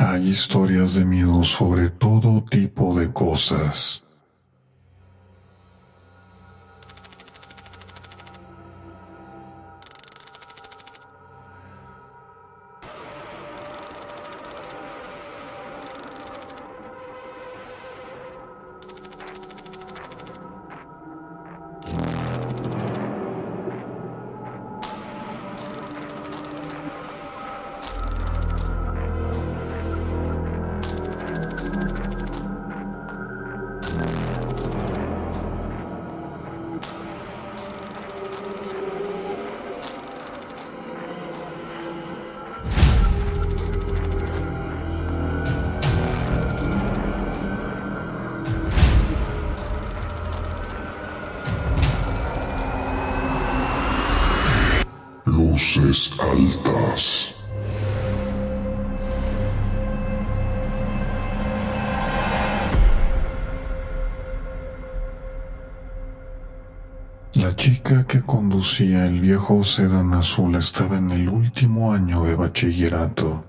Hay historias de miedo sobre todo tipo de cosas. Altas. La chica que conducía el viejo sedán azul estaba en el último año de bachillerato.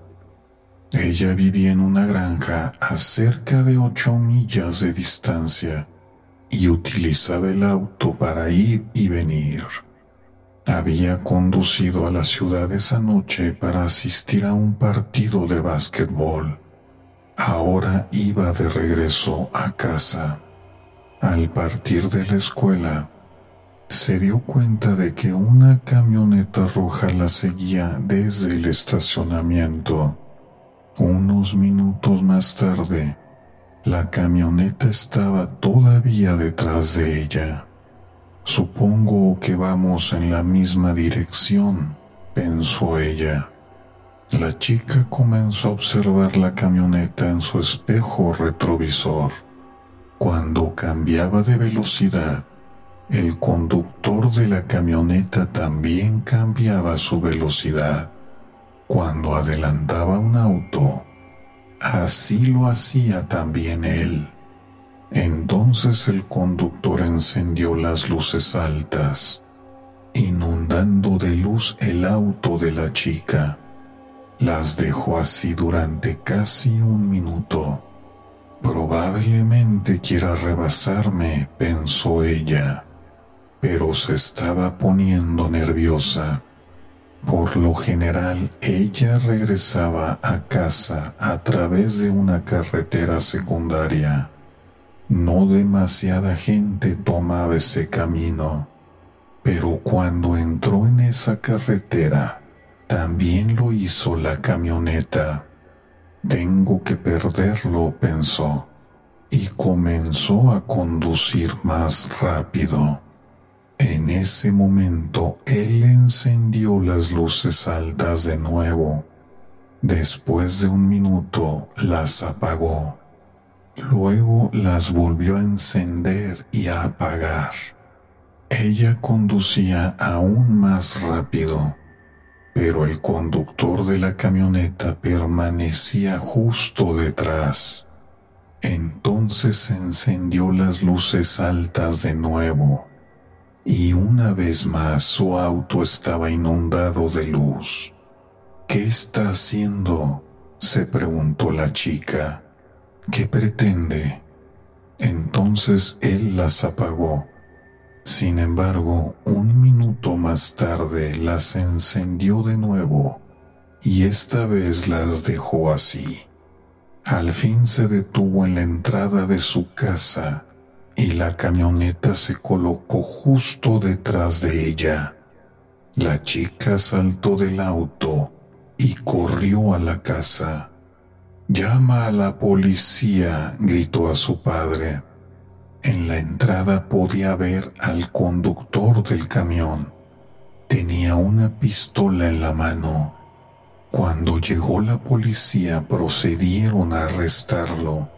Ella vivía en una granja a cerca de ocho millas de distancia y utilizaba el auto para ir y venir. Había conducido a la ciudad esa noche para asistir a un partido de básquetbol. Ahora iba de regreso a casa. Al partir de la escuela, se dio cuenta de que una camioneta roja la seguía desde el estacionamiento. Unos minutos más tarde, la camioneta estaba todavía detrás de ella. Supongo que vamos en la misma dirección, pensó ella. La chica comenzó a observar la camioneta en su espejo retrovisor. Cuando cambiaba de velocidad, el conductor de la camioneta también cambiaba su velocidad. Cuando adelantaba un auto, así lo hacía también él. Entonces el conductor encendió las luces altas, inundando de luz el auto de la chica. Las dejó así durante casi un minuto. Probablemente quiera rebasarme, pensó ella, pero se estaba poniendo nerviosa. Por lo general, ella regresaba a casa a través de una carretera secundaria no demasiada gente tomaba ese camino, pero cuando entró en esa carretera, también lo hizo la camioneta. Tengo que perderlo, pensó, y comenzó a conducir más rápido. En ese momento él encendió las luces altas de nuevo. Después de un minuto las apagó. Luego las volvió a encender y a apagar. Ella conducía aún más rápido, pero el conductor de la camioneta permanecía justo detrás. Entonces encendió las luces altas de nuevo, y una vez más su auto estaba inundado de luz. ¿Qué está haciendo? se preguntó la chica. ¿Qué pretende? Entonces él las apagó. Sin embargo, un minuto más tarde las encendió de nuevo y esta vez las dejó así. Al fin se detuvo en la entrada de su casa y la camioneta se colocó justo detrás de ella. La chica saltó del auto y corrió a la casa. Llama a la policía, gritó a su padre. En la entrada podía ver al conductor del camión. Tenía una pistola en la mano. Cuando llegó la policía procedieron a arrestarlo,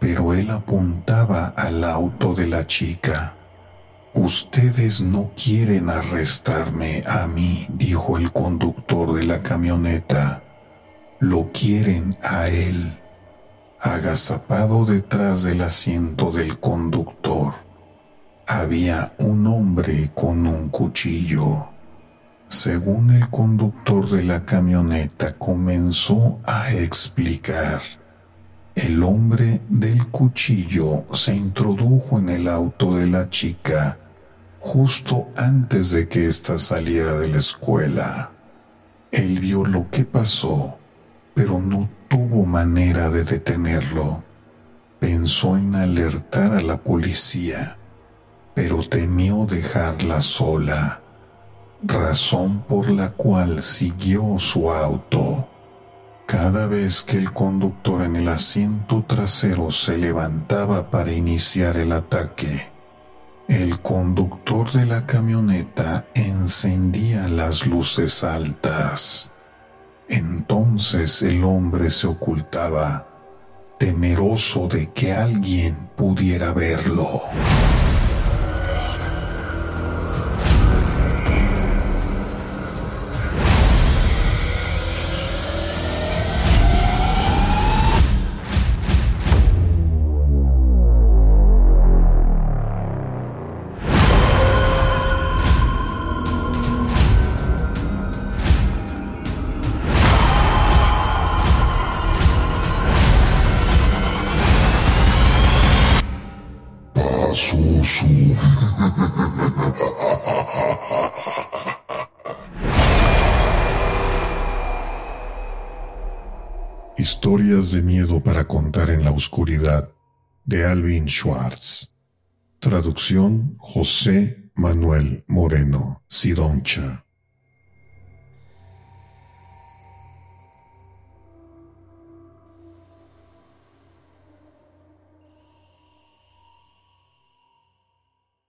pero él apuntaba al auto de la chica. Ustedes no quieren arrestarme a mí, dijo el conductor de la camioneta lo quieren a él, agazapado detrás del asiento del conductor. Había un hombre con un cuchillo. Según el conductor de la camioneta comenzó a explicar, el hombre del cuchillo se introdujo en el auto de la chica justo antes de que ésta saliera de la escuela. Él vio lo que pasó, pero no tuvo manera de detenerlo. Pensó en alertar a la policía, pero temió dejarla sola razón por la cual siguió su auto. Cada vez que el conductor en el asiento trasero se levantaba para iniciar el ataque, el conductor de la camioneta encendía las luces altas. Entonces el hombre se ocultaba, temeroso de que alguien pudiera verlo. Historias de miedo para contar en la oscuridad de Alvin Schwartz. Traducción José Manuel Moreno Sidoncha.